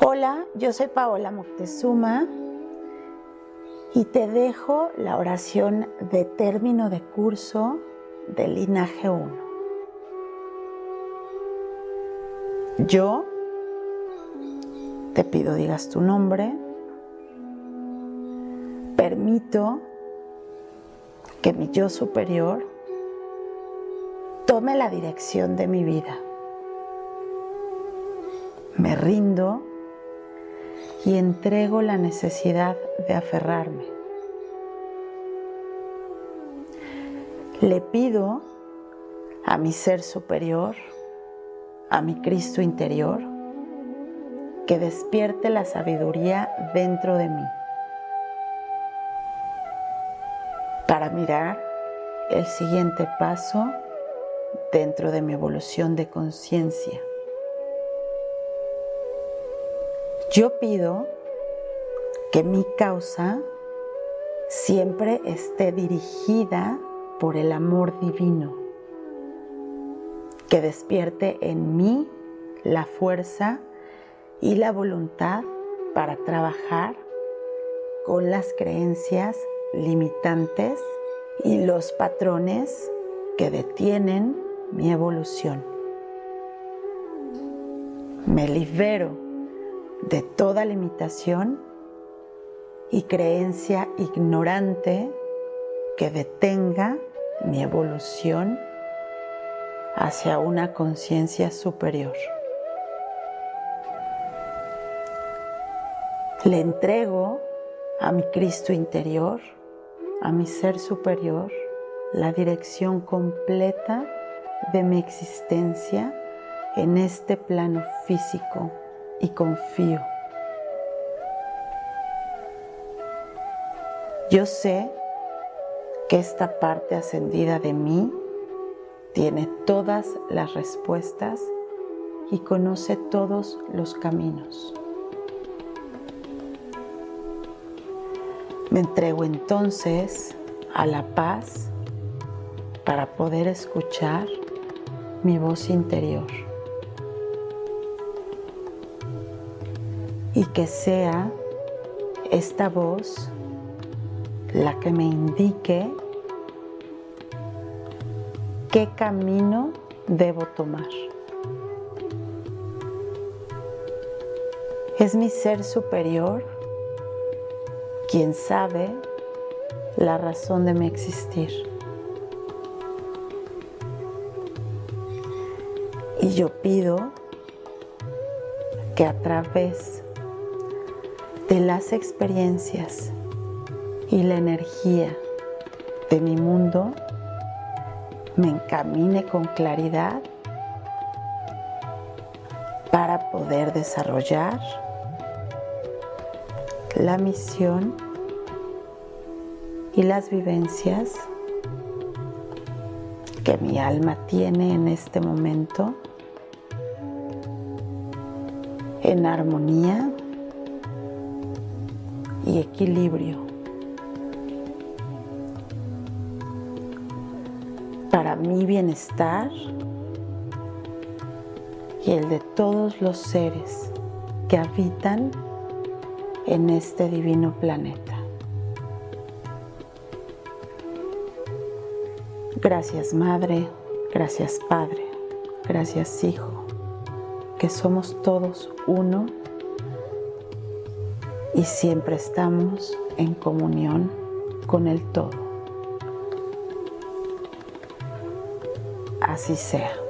Hola, yo soy Paola Moctezuma y te dejo la oración de término de curso del linaje 1. Yo te pido digas tu nombre, permito que mi yo superior tome la dirección de mi vida. Me rindo y entrego la necesidad de aferrarme. Le pido a mi ser superior, a mi Cristo interior, que despierte la sabiduría dentro de mí para mirar el siguiente paso dentro de mi evolución de conciencia. Yo pido que mi causa siempre esté dirigida por el amor divino, que despierte en mí la fuerza y la voluntad para trabajar con las creencias limitantes y los patrones que detienen mi evolución. Me libero de toda limitación y creencia ignorante que detenga mi evolución hacia una conciencia superior. Le entrego a mi Cristo interior, a mi ser superior, la dirección completa de mi existencia en este plano físico y confío. Yo sé que esta parte ascendida de mí tiene todas las respuestas y conoce todos los caminos. Me entrego entonces a la paz para poder escuchar mi voz interior. Y que sea esta voz la que me indique qué camino debo tomar. Es mi ser superior quien sabe la razón de mi existir. Y yo pido que a través de las experiencias y la energía de mi mundo me encamine con claridad para poder desarrollar la misión y las vivencias que mi alma tiene en este momento en armonía y equilibrio. Para mi bienestar y el de todos los seres que habitan en este divino planeta. Gracias Madre, gracias Padre, gracias Hijo, que somos todos uno y siempre estamos en comunión con el todo. Así sea.